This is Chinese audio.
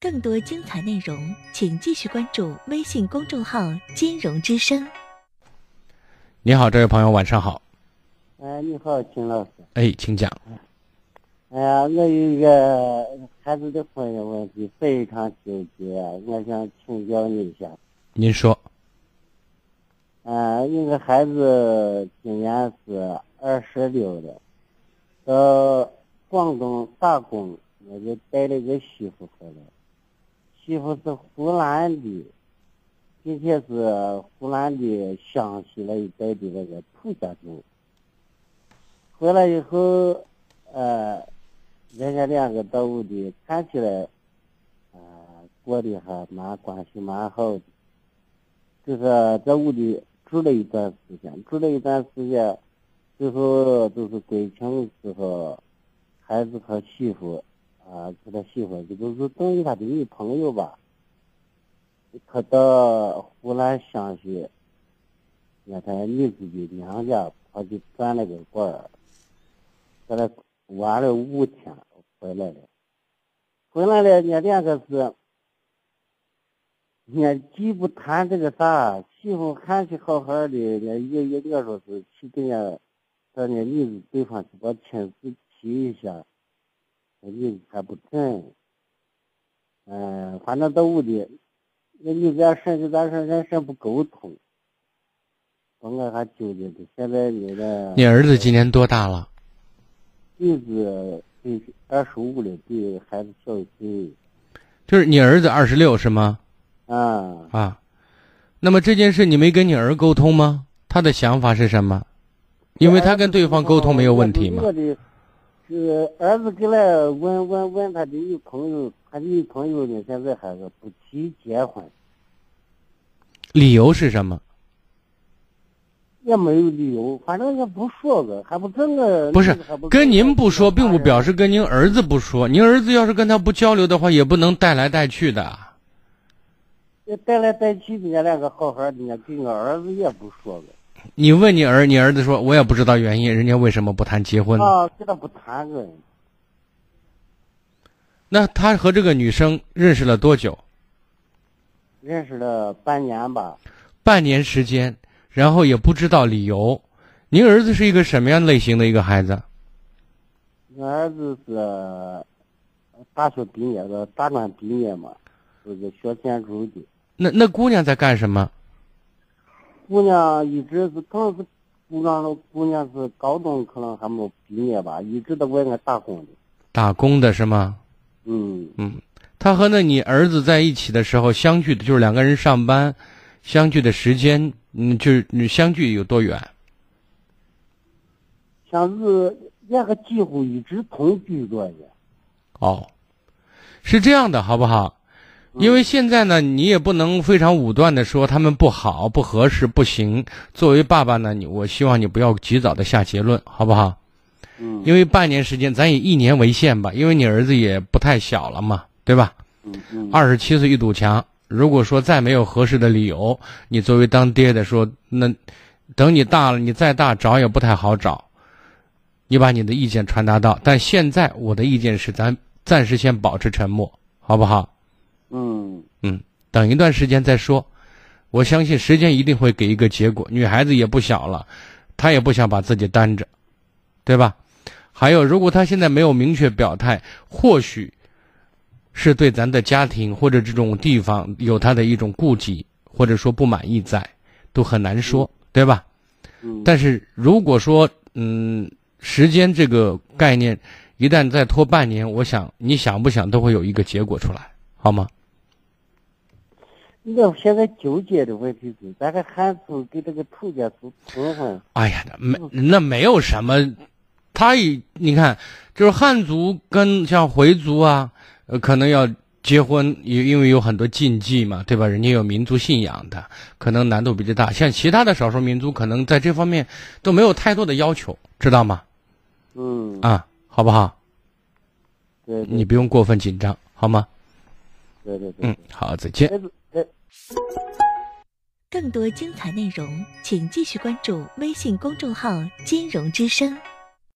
更多精彩内容，请继续关注微信公众号“金融之声”。你好，这位朋友，晚上好。哎，你好，秦老师。哎，请讲。哎呀，我有一个孩子的婚姻问题，非常纠结，我想请教你一下。您说。嗯，一个孩子今年是二十六了，到广东打工，我就带了个媳妇回来。媳妇是湖南的，并且是湖南的湘西那一带的那个土家族。回来以后，呃，人家两个到屋里，看起来，呃，过得还蛮关系蛮好的。就是在屋里住了一段时间，住了一段时间，最后就是归庆时候，孩子和媳妇。啊，他的媳妇这都是等于他的女朋友吧。他到湖南湘西，让他女子的娘家他就转了个馆儿，在那玩了五天，回来了。回来了，人家两个是，人家既不谈这个啥，媳妇看起好好的，人家也也我说是去给人家，让人家女子对方去把亲事提一下。你还不成，嗯，反正到屋里，那你这事就咱说人事不沟通，把我还纠结的。现在你的你儿子今年多大了？儿子比二十五了，比孩子小一岁。就是你儿子二十六是吗？啊啊，那么这件事你没跟你儿沟通吗？他的想法是什么？因为他跟对方沟通没有问题吗？是儿子给来问问问他的女朋友，他的女朋友呢？现在还是不提结婚。理由是什么？也没有理由，反正也不说个，还不整个。不是跟您不说，并不表示跟您儿子不说。您儿子要是跟他不交流的话，也不能带来带去的。带来带去，人家两个好好的，人家给我儿子也不说个。你问你儿，你儿子说，我也不知道原因，人家为什么不谈结婚？啊，跟他不谈个。那他和这个女生认识了多久？认识了半年吧。半年时间，然后也不知道理由。您儿子是一个什么样类型的一个孩子？我儿子是大学毕业的，大专毕业嘛，是个学建筑的。那那姑娘在干什么？姑娘一直是，可能是姑娘，姑娘是高中可能还没毕业吧，一直在外面打工的。打工的是吗？嗯嗯，他和那你儿子在一起的时候相聚的，就是两个人上班相聚的时间，嗯，就是你相距有多远？像是那个几乎一直同居着的。哦，是这样的，好不好？因为现在呢，你也不能非常武断的说他们不好、不合适、不行。作为爸爸呢，你我希望你不要及早的下结论，好不好？嗯。因为半年时间，咱以一年为限吧。因为你儿子也不太小了嘛，对吧？二十七岁一堵墙，如果说再没有合适的理由，你作为当爹的说，那等你大了，你再大找也不太好找。你把你的意见传达到，但现在我的意见是，咱暂时先保持沉默，好不好？嗯嗯，等一段时间再说。我相信时间一定会给一个结果。女孩子也不小了，她也不想把自己单着，对吧？还有，如果她现在没有明确表态，或许是对咱的家庭或者这种地方有她的一种顾忌，或者说不满意，在都很难说，对吧？嗯。但是如果说，嗯，时间这个概念一旦再拖半年，我想你想不想都会有一个结果出来，好吗？我现在纠结的问题是，咱这汉族跟这个土家族通婚。哎呀，没那没有什么，他一你看，就是汉族跟像回族啊，呃，可能要结婚，因因为有很多禁忌嘛，对吧？人家有民族信仰的，可能难度比较大。像其他的少数民族，可能在这方面都没有太多的要求，知道吗？嗯。啊，好不好？对。你不用过分紧张，好吗？对对对。嗯，好，再见。更多精彩内容，请继续关注微信公众号“金融之声”。